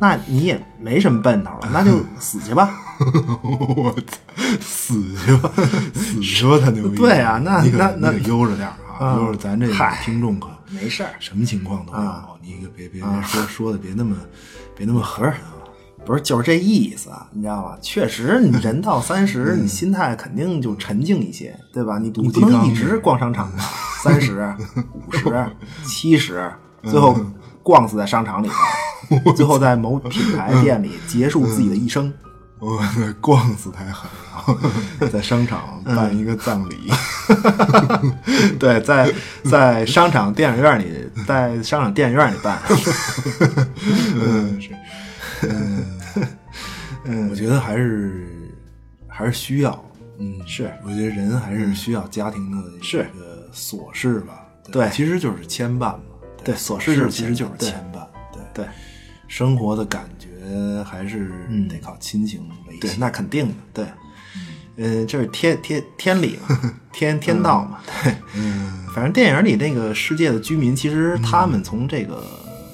那你也没什么奔头了，那就死去吧。我操，死去吧，死去吧，他牛逼！对啊那那那悠着点啊，啊悠着咱这个听众可没事儿，什么情况都有啊，你可别别别说说的别那么别那么狠啊！不是，就是这意思，啊，你知道吧？确实，你 人到三十、你心态肯定就沉静一些，对吧？你你不能一直逛商场吧？三十、五十、七十，最后逛死在商场里头，最后在某品牌店里结束自己的一生。我那逛死太狠了，在商场办一个葬礼，对，在在商场电影院里，在商场电影院里办。嗯是，嗯，我觉得还是还是需要，嗯，是我觉得人还是需要家庭的是这个琐事吧，对其实就是牵绊嘛，对琐事就是其实就是牵绊，对对生活的感觉还是得靠亲情维对，系。那肯定的，对。嗯，这是天天天理嘛，天天道嘛，对。嗯，反正电影里那个世界的居民，其实他们从这个，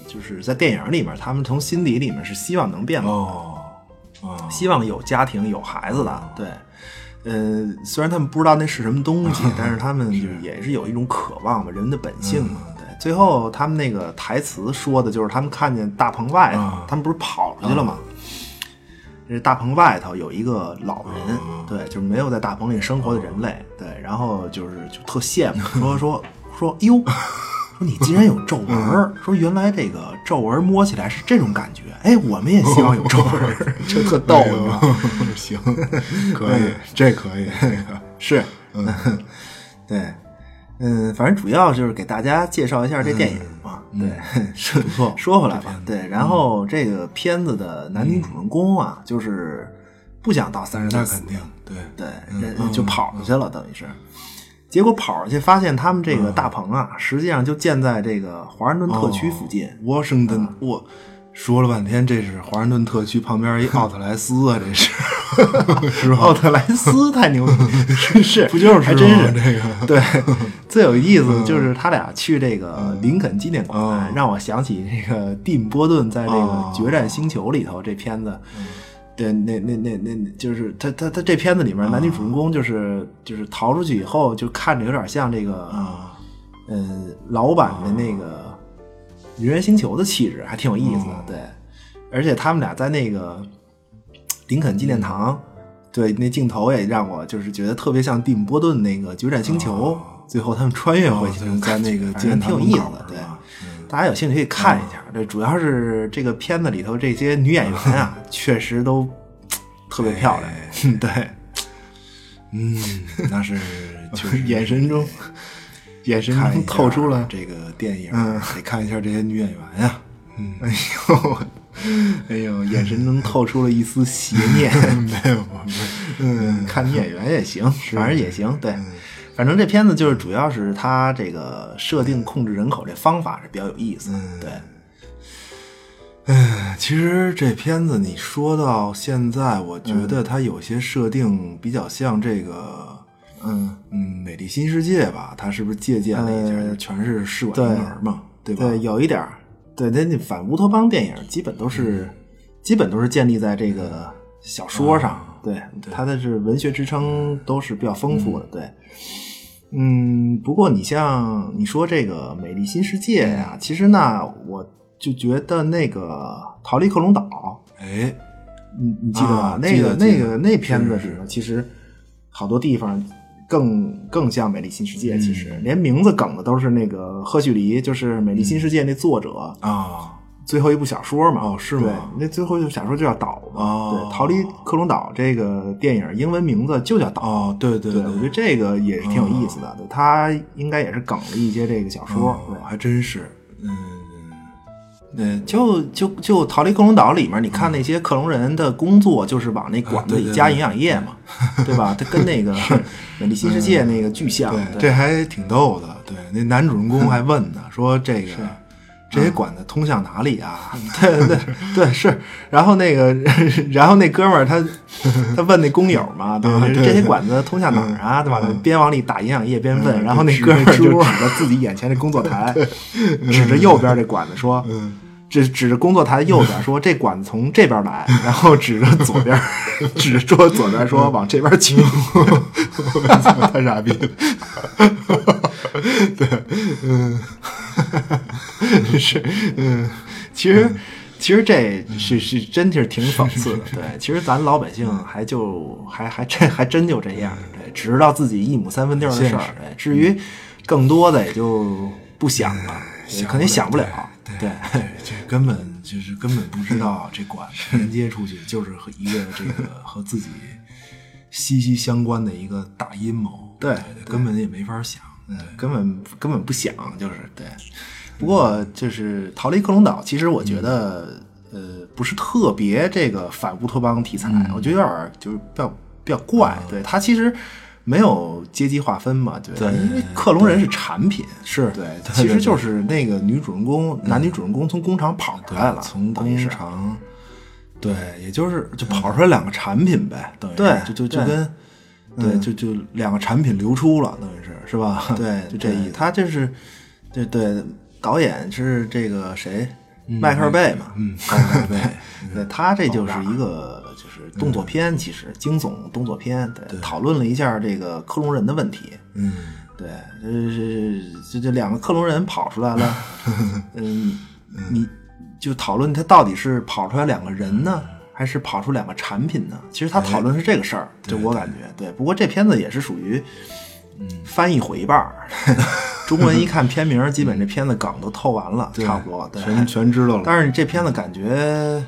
就是在电影里面，他们从心底里面是希望能变老，哦，哦，希望有家庭、有孩子的。对，呃，虽然他们不知道那是什么东西，但是他们就是也是有一种渴望嘛，人的本性嘛。对，最后他们那个台词说的就是他们看见大棚外头，啊他们不是跑出去了吗？这大棚外头有一个老人，对，就是没有在大棚里生活的人类，对，然后就是就特羡慕，说 说说，哟，说你竟然有皱纹儿，说原来这个皱纹摸起来是这种感觉，哎，我们也希望有皱纹儿，就特逗？行，可以，这可以，这个是，对，嗯，反正主要就是给大家介绍一下这电影嘛。对，是不错说回来吧，对，然后这个片子的男女主人公啊，就是不想到三十岁那肯定，对对，就跑出去了，等于是。结果跑出去，发现他们这个大棚啊，实际上就建在这个华盛顿特区附近。沃盛顿，我说了半天，这是华盛顿特区旁边一奥特莱斯啊，这是。是吧？奥特莱斯太牛逼，是是，不就是还真是吗这个。对，最有意思的就是他俩去这个林肯纪念馆，嗯让我想起这个蒂姆·波顿在这个哦《决战星球》里头这片子。对，那那那那，就是他他他这片子里面男女主人公就是就是逃出去以后，就看着有点像这个，啊，嗯，老版的那个《人猿星球》的气质，还挺有意思的。对，而且他们俩在那个林肯纪念堂，对那镜头也让我就是觉得特别像蒂姆·波顿那个《决战星球》最后他们穿越回去，哦在那个反正挺有意思的。对大家有兴趣可以看一下。这主要是这个片子里头这些女演员啊，确实都特别漂亮。对，嗯，那是就是 眼神中，眼神看一下中透出了这个电影，嗯得看一下这些女演员呀。嗯，哎呦，哎呦，眼神中透出了一丝邪念。没有，没有，嗯，看女演员也行，反正也行。对，反正这片子就是主要是它这个设定控制人口这方法是比较有意思。对，哎，其实这片子你说到现在，我觉得它有些设定比较像这个，嗯，嗯，《美丽新世界》吧？它是不是借鉴了一下？呃全是试管婴儿嘛，对吧？对，有一点儿。对，那那反乌托邦电影基本都是，基本都是建立在这个小说上。对，它的是文学支撑都是比较丰富的。对，嗯，不过你像你说这个《美丽新世界》呀，其实呢，我就觉得那个《逃离克隆岛》，哎，你你记得吧？啊那个那个那片子是里头，其实好多地方更更像《美丽新世界》，其嗯实连名字梗的都是那个赫胥黎，就是《美丽新世界》那作者、啊，最后一部小说嘛。哦是吗对，那最后一部小说就叫《岛》嘛。哦对，《逃离克隆岛》这个电影英文名字就叫《岛》。哦，对对对，我觉得这个也是挺有意思的。对，他应该也是梗了一些这个小说。还真是，嗯，对，就就就《逃离克隆岛》里面，你看那些克隆人的工作，就是往那管子里加营养液嘛，对吧？他跟那个《美丽新世界》那个巨像。对，对这还挺逗的。对，那男主人公还问呢，说这个这些管子通向哪里啊？对对对是。然后那个，然后那哥们儿他他问那工友嘛，对吧？这些管子通向哪儿啊？对吧？边往里打营养液边问，嗯然后那哥们儿就指着自己眼前这工作台，指着右边这管子说。嗯指指着工作台右边说：“这管子从这边来。”然后指着左边，指着左边说：“往这边去。太傻逼了。是，嗯，其实其实这是是真是挺讽刺的。对，其实咱老百姓还就还还真还真就这样。对，只知道自己一亩三分地儿的事儿。对，至于更多的也就不想了，对肯定想不了。对，对，这根本就是根本不知道这管子连接出去就是和一个这个 和自己息息相关的一个大阴谋。对对，根本也没法想。嗯，根本根本不想，就是对。不过就是逃离克隆岛，其实我觉得、呃不是特别这个反乌托邦题材，我觉得有点儿就是比较比较怪。对它其实没有阶级划分嘛，对，对因为克隆人是产品，是对，对其实就是那个女主人公，男女主人公从工厂跑出来了，从工厂，对，也就是就跑出来两个产品呗，等于对就就就跟对，就就两个产品流出了，等于是是吧？对，就这意思。他就是，对对，导演是这个谁，迈克尔贝嘛，嗯，迈克尔 贝，对他这就是一个就是动作片，其实惊悚动作片，对，讨论了一下这个克隆人的问题，嗯，对，就是这这两个克隆人跑出来了，嗯，你就讨论他到底是跑出来两个人呢，还是跑出两个产品呢？其实他讨论是这个事儿，就我感觉，对。不过这片子也是属于，翻译毁一半儿，中文一看片名，基本这片子梗都透完了，差不多，对，全全知道了。但是这片子感觉，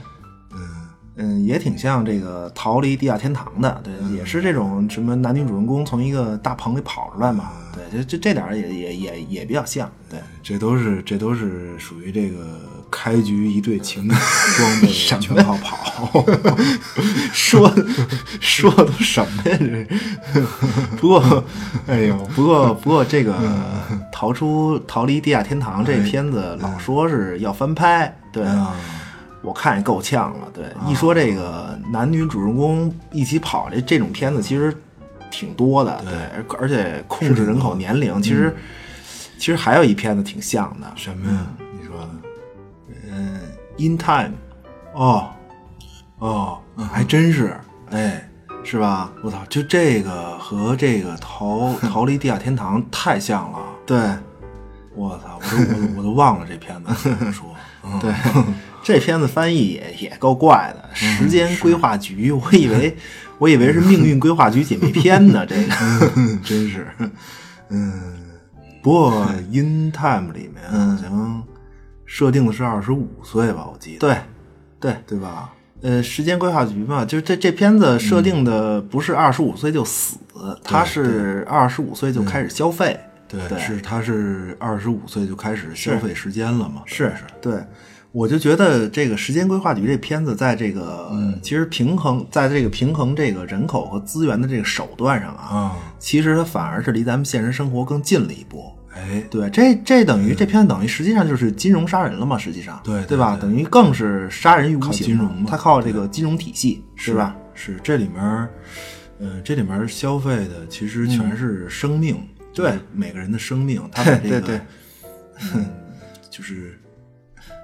嗯也挺像这个《逃离地下天堂》的，对，也是这种什么男女主人公从一个大棚里跑出来嘛，对，这这这点儿也也也也比较像，对，这都是这都是属于这个开局一对情侣装备全靠跑，说说的都什么呀？这是，不过，哎呦，不过不过这个逃出逃离地下天堂这片子老说是要翻拍，对。啊，我看也够呛了。对，一说这个男女主人公一起跑这这种片子，其实挺多的。对，而而且控制人口年龄，其实其实还有一片子挺像的。什么呀？，In Time。哦哦，还真是，哎，是吧？我操，就这个和这个逃 逃离地下天堂太像了。对，我操，我都我我都忘了这片子怎么说。对，这片子翻译也也够怪的，时间规划局，我以为 我以为是命运规划局姐妹篇呢，这个真是，嗯，不过《In Time》里面好像设定的是二十五岁吧，我记得，对，对对吧？呃，时间规划局嘛，就是这这片子设定的不是二十五岁就死，他是二十五岁就开始消费。对，是他是二十五岁就开始消费时间了嘛？是是，对，我就觉得这个时间规划局这片子在这个其实平衡，在这个平衡这个人口和资源的这个手段上啊，其实它反而是离咱们现实生活更近了一步。哎，对，这这等于这片等于实际上就是金融杀人了嘛？实际上，对对吧？等于更是杀人于无形。金融，它靠这个金融体系，是吧？是这里面，嗯，这里面消费的其实全是生命。对每个人的生命，他把这个，就是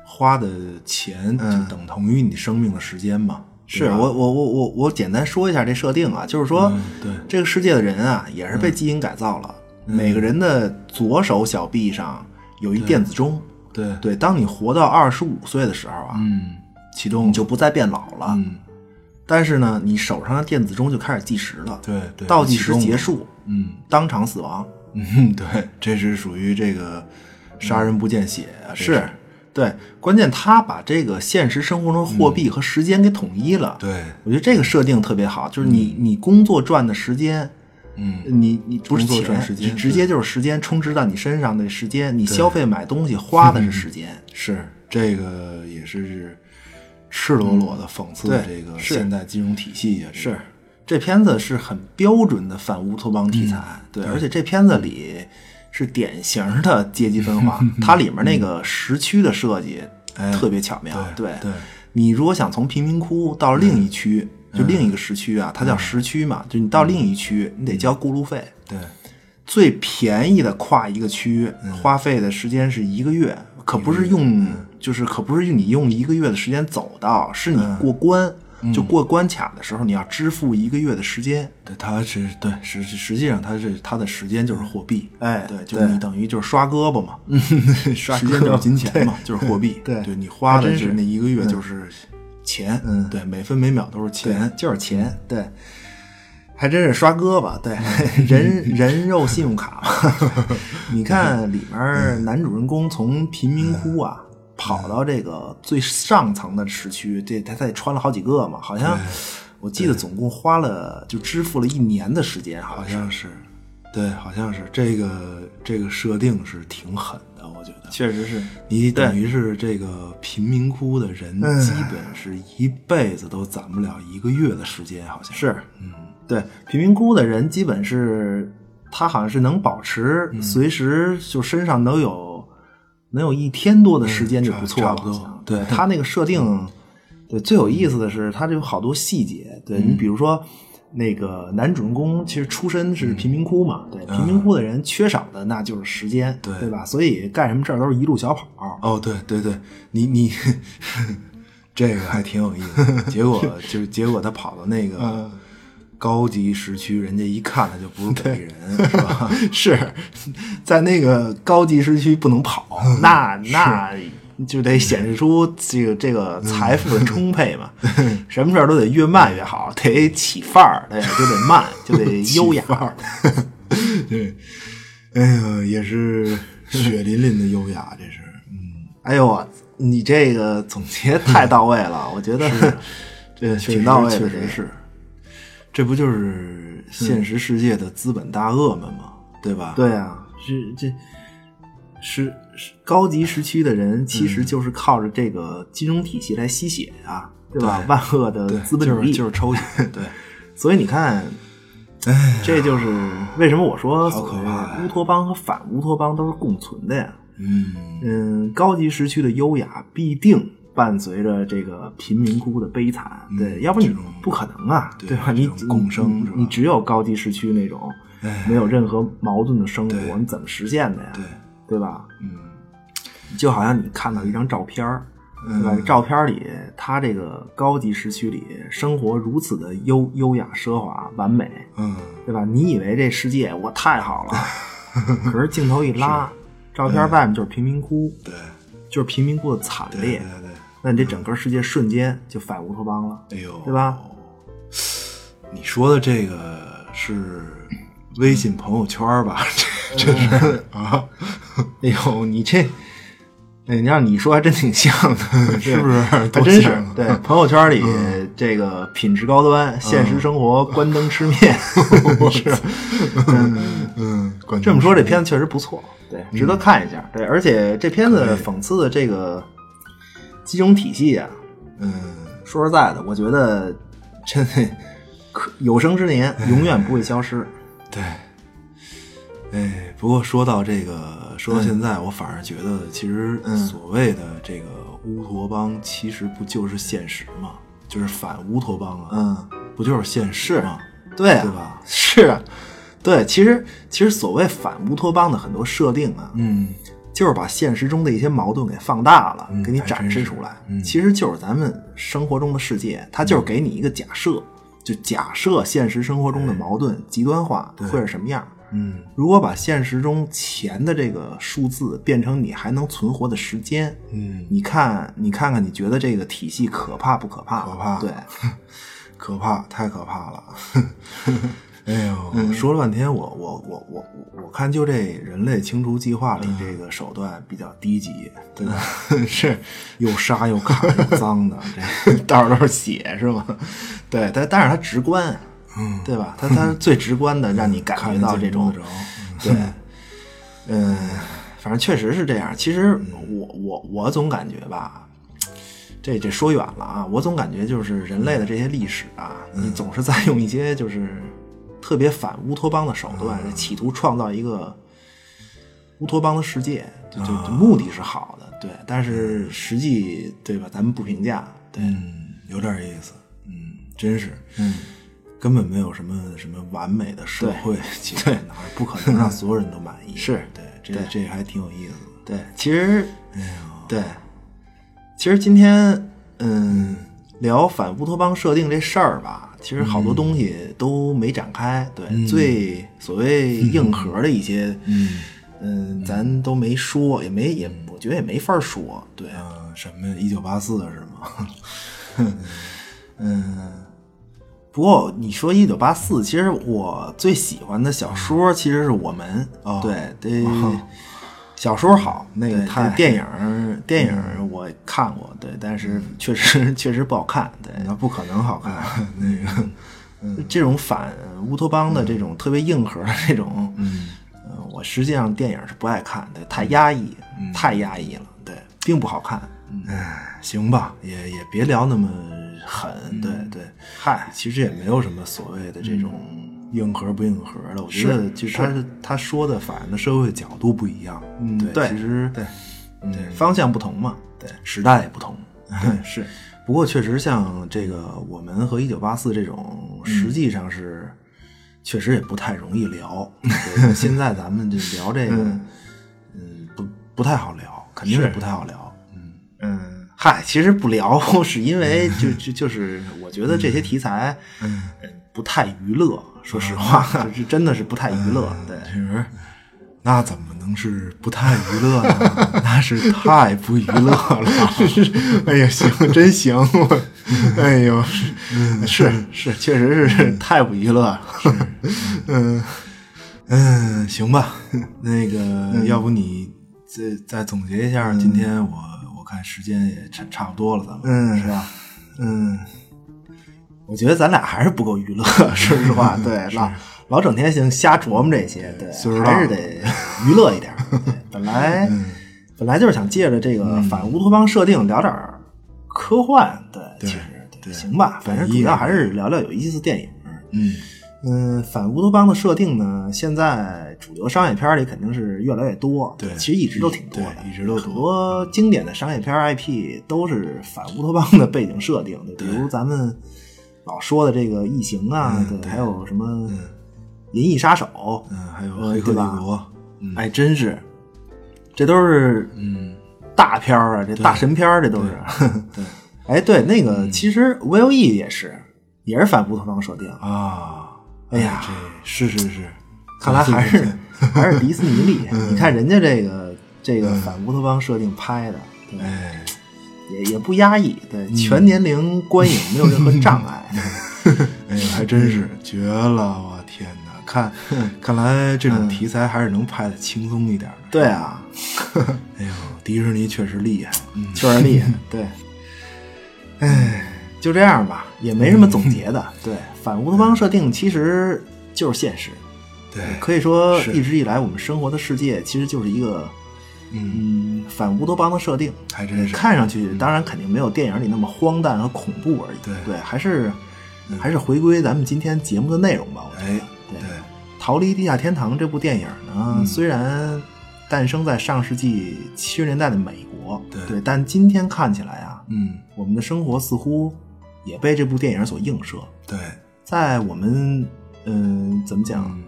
花的钱就等同于你生命的时间嘛。是我我我我我简单说一下这设定啊，就是说，对这个世界的人啊，也是被基因改造了。每个人的左手小臂上有一电子钟，对对，当你活到二十五岁的时候啊，嗯，启动你就不再变老了。嗯，但是呢，你手上的电子钟就开始计时了。对对，倒计时结束，嗯，当场死亡。嗯，对，这是属于这个杀人不见血啊！是，对，关键他把这个现实生活中货币和时间给统一了。对，我觉得这个设定特别好，就是你你工作赚的时间，嗯，你你不是钱，时间直接就是时间充值到你身上的时间，你消费买东西花的是时间。是，这个也是赤裸裸的讽刺这个现代金融体系啊！是。这片子是很标准的反乌托邦题材，对，而且这片子里是典型的阶级分化，它里面那个时区的设计特别巧妙。对，对你如果想从贫民窟到另一区，就另一个时区啊，它叫时区嘛，就你到另一区，你得交过路费。对，最便宜的跨一个区花费的时间是一个月，可不是用，就是可不是你用一个月的时间走到，是你过关。就过关卡的时候，你要支付一个月的时间。对，它是对实实际上它是它的时间就是货币。哎，对，就你等于就是刷胳膊嘛，刷时间就是金钱嘛，就是货币。对，对你花的是那一个月就是钱。嗯，对，每分每秒都是钱，就是钱。对，还真是刷胳膊。对，人人肉信用卡嘛。你看里面男主人公从贫民窟啊。跑到这个最上层的市区，这他他也穿了好几个嘛，好像我记得总共花了就支付了一年的时间，好像是，对，好像是这个这个设定是挺狠的，我觉得确实是你等于是这个贫民窟的人，基本是一辈子都攒不了一个月的时间，好像是，嗯，对，贫民窟的人基本是他好像是能保持随时就身上能有。能有一天多的时间就不错了，差不多。对他那个设定，对最有意思的是，他这有好多细节。对你比如说，那个男主人公其实出身是贫民窟嘛，对贫民窟的人缺少的那就是时间，对对吧？所以干什么事儿都是一路小跑。哦，对对对，你你 这个还挺有意思。结果 就是结果他跑到那个。高级时区，人家一看他就不是本地人，是吧？是在那个高级时区不能跑，那那就得显示出这个这个财富的充沛嘛。什么事儿都得越慢越好，得起范儿，对，就得慢，就得 优雅。对，哎呀，也是血淋淋的优雅，这是。嗯，哎呦，你这个总结太到位了，我觉得这挺到位的，确实是。这不就是现实世界的资本大鳄们吗？对吧？对啊，是这，是是高级时区的人，其实就是靠着这个金融体系来吸血啊，对吧？万恶的资本主义就是抽血。对，所以你看，哎，这就是为什么我说乌托邦和反乌托邦都是共存的呀。嗯嗯，高级时区的优雅必定。伴随着这个贫民窟的悲惨，对，要不你不可能啊，对吧？你共生你是吧你只有高级时区那种哎没有任何矛盾的生活，你怎么实现的呀？对，对吧？嗯就好像你看到一张照片儿，对吧？嗯照片里他这个高级时区里生活如此的优优雅、奢华、完美，嗯，对吧？你以为这世界我太好了，可是镜头一拉，照片外面就是贫民窟，对就是贫民窟的惨烈对对。对，那你这整个世界瞬间就反乌托邦了，哎呦，对吧？你说的这个是微信朋友圈吧？这这是啊，哎呦，你这，哎，你让你说还真挺像的，是不是还真是对朋友圈里这个品质高端，现实生活关灯吃面，是。嗯，关这么说，这片子确实不错，对，值得看一下。对，而且这片子讽刺的这个金融体系啊，嗯说实在的，我觉得真的 可有生之年永远不会消失。对。哎，不过说到这个，说到现在，我反而觉得，其实所谓的这个乌托邦，其实不就是现实吗？就是反乌托邦啊，嗯，不就是现实吗？对啊，对吧？是啊，对，其实其实所谓反乌托邦的很多设定啊，嗯，就是把现实中的一些矛盾给放大了，嗯给你展示出来。嗯其实就是咱们生活中的世界，它就是给你一个假设，就假设现实生活中的矛盾极端化会是什么样。嗯如果把现实中钱的这个数字变成你还能存活的时间，嗯，你看，你看看，你觉得这个体系可怕不可怕？可怕对，可怕，太可怕了。哎呦，说了半天，我我我我我我看就这人类清除计划里这个手段比较低级，对吧？是又杀又砍又脏的，这到处都是血是吗？对，但但是它直观，嗯，对吧？它它是最直观的，让你感觉到这种对，嗯，反正确实是这样。其实我我我总感觉吧，这这说远了啊，我总感觉就是人类的这些历史啊，你总是在用一些就是特别反乌托邦的手段，企图创造一个乌托邦的世界，就就就目的是好的，对，但是实际对吧？咱们不评价，对，嗯，有点意思，嗯，真是，嗯。根本没有什么什么完美的社会，对哪不可能让所有人都满意？是对，这对这还挺有意思的。对，其实，哎呦，对，其实今天，嗯，聊反乌托邦设定这事儿吧，其实好多东西都没展开。对，最所谓硬核的一些，嗯嗯，咱都没说，也没也，我觉得也没法说。对，啊，什么一九八四是吗？嗯。不过你说一九八四，其实我最喜欢的小说其实是我们，哦。对，对，小说好，那个太电影电影我看过，对，但是确实 确实不好看，对，那不可能好看，那个，这种反乌托邦的这种特别硬核的这种，嗯。呃我实际上电影是不爱看的，太压抑，太压抑了，对，并不好看。哎，行吧，也也别聊那么狠，对对。嗨，其实也没有什么所谓的这种硬核不硬核的，我觉得是就是他是他说的反映的社会角度不一样，嗯对其实对，对，方向不同嘛，对，时代也不同，对，是，不过确实像这个我们和一九八四这种，实际上是确实也不太容易聊。现在咱们就聊这个，嗯，不不太好聊，肯定是不太好聊。嗯，嗨，其实不聊 是因为就就就是我觉得这些题材，嗯，不太娱乐，说实话，就 是真的是不太娱乐，对，其实那怎么能是不太娱乐呢？那是太不娱乐了。哎呀，行，真行，我，哎呦，是是，确实是太不娱乐了，嗯。嗯，行吧，那个，要不你再再总结一下，今天我我看时间也差差不多了，咱们嗯是吧？嗯，我觉得咱俩还是不够娱乐，说实话，对，老老整天行瞎琢磨这些，对，还是得娱乐一点。对本来本来就是想借着这个反乌托邦设定聊点科幻，对，其实对，行吧，反正主要还是聊聊有意思电影。嗯，嗯，反乌托邦的设定呢，现在主流商业片里肯定是越来越多。对其实一直都挺多的，一直都多很多经典的商业片 IP 都是反乌托邦的背景设定。就，比如咱们老说的这个《异形》啊，对，还有什么《银翼杀手》嗯，还有呃《黑客帝对吧国》，哎，真是，这都是嗯，大片儿啊，这大神片儿，这都是。对哎，对，那个其实 Will E 也是，也是反乌托邦设定。啊，哎呀这是是是，看来还是还是迪士尼厉害。嗯你看人家这个这个反乌托邦设定拍的，对哎，也也不压抑，对，全年龄观影没有任何障碍。哎呦，还真是绝了！我天哪，看 看来这种题材还是能拍的轻松一点的。对啊，哎呦，迪士尼确实厉害。嗯，确实厉害。对，哎，就这样吧，也没什么总结的。对，反乌托邦设定其实就是现实，对，可以说一直以来我们生活的世界其实就是一个嗯，嗯反乌托邦的设定。还真是。看上去当然肯定没有电影里那么荒诞和恐怖而已。对对，还是还是回归咱们今天节目的内容吧。我觉得，哎，对对，《逃离地下天堂》这部电影呢，嗯虽然诞生在上世纪七十年代的美国，对但今天看起来啊，嗯，我们的生活似乎也被这部电影所映射。对，在我们嗯怎么讲，嗯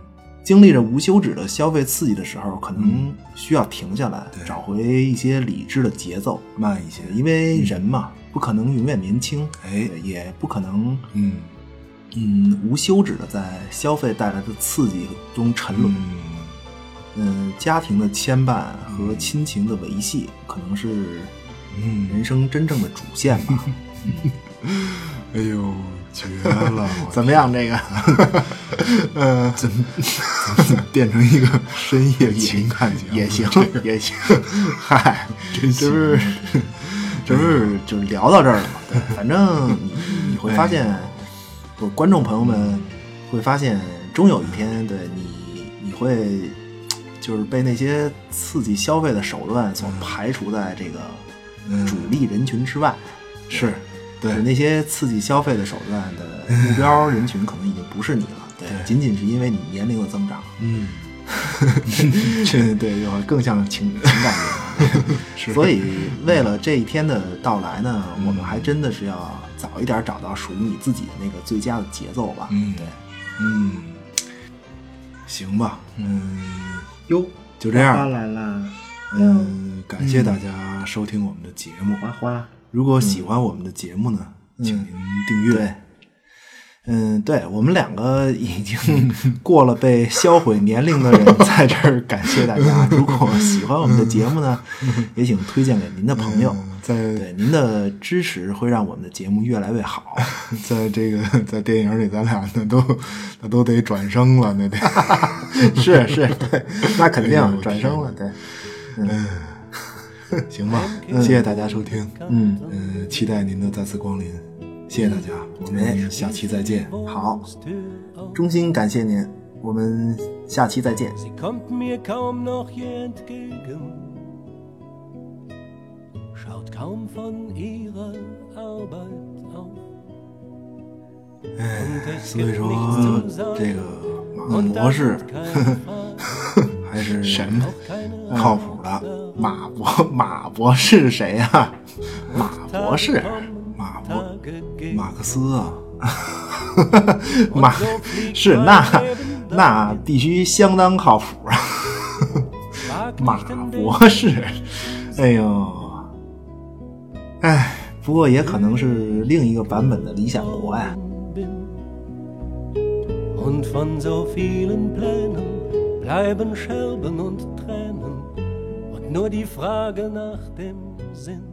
经历着无休止的消费刺激的时候，可能需要停下来，对找回一些理智的节奏。慢一些。因为人嘛，不可能永远年轻，哎也不可能嗯嗯无休止的在消费带来的刺激中沉沦。嗯，嗯，家庭的牵绊和亲情的维系，可能是嗯人生真正的主线吧。哎呦，绝了！怎么样？这个，呃，怎么怎么变成一个深夜情感节目？也行，也行。嗨，真这不是，这不是就聊到这儿了嘛？对，反正你你会发现，不，观众朋友们会发现，终有一天，对你你会就是被那些刺激消费的手段所排除在这个嗯主力人群之外。是，对对那些刺激消费的手段的目标 人群，可能已经不是你了。对，仅仅是因为你年龄的增长。嗯，这对，就更像情情感 片。是所以，为了这一天的到来呢，我们还真的是要早一点找到属于你自己的那个最佳的节奏吧。嗯对，嗯，行吧，嗯，哟，就这样来啦，嗯，感谢大家收听我们的节目。花花，如果喜欢我们的节目呢，请您订阅。对。嗯，对我们两个已经过了被销毁年龄的人，在这儿感谢大家。如果喜欢我们的节目呢，也请推荐给您的朋友。嗯在对您的支持会让我们的节目越来越好。在这个在电影里，咱俩那都那都得转生了，那得 是是，对，那肯定转生了，对，行吧，谢谢大家收听，嗯嗯，期待您的再次光临，谢谢大家，我们下期再见。好，衷心感谢您，我们下期再见。哎，所以说这个模式，呵呵呵。还是什么靠谱的马博？马博士谁呀？马博士，马博，马克思啊？马是那那必须相当靠谱啊！马博士，哎呦，哎，不过也可能是另一个版本的《理想国》呀。Bleiben Scherben und Tränen und nur die Frage nach dem Sinn.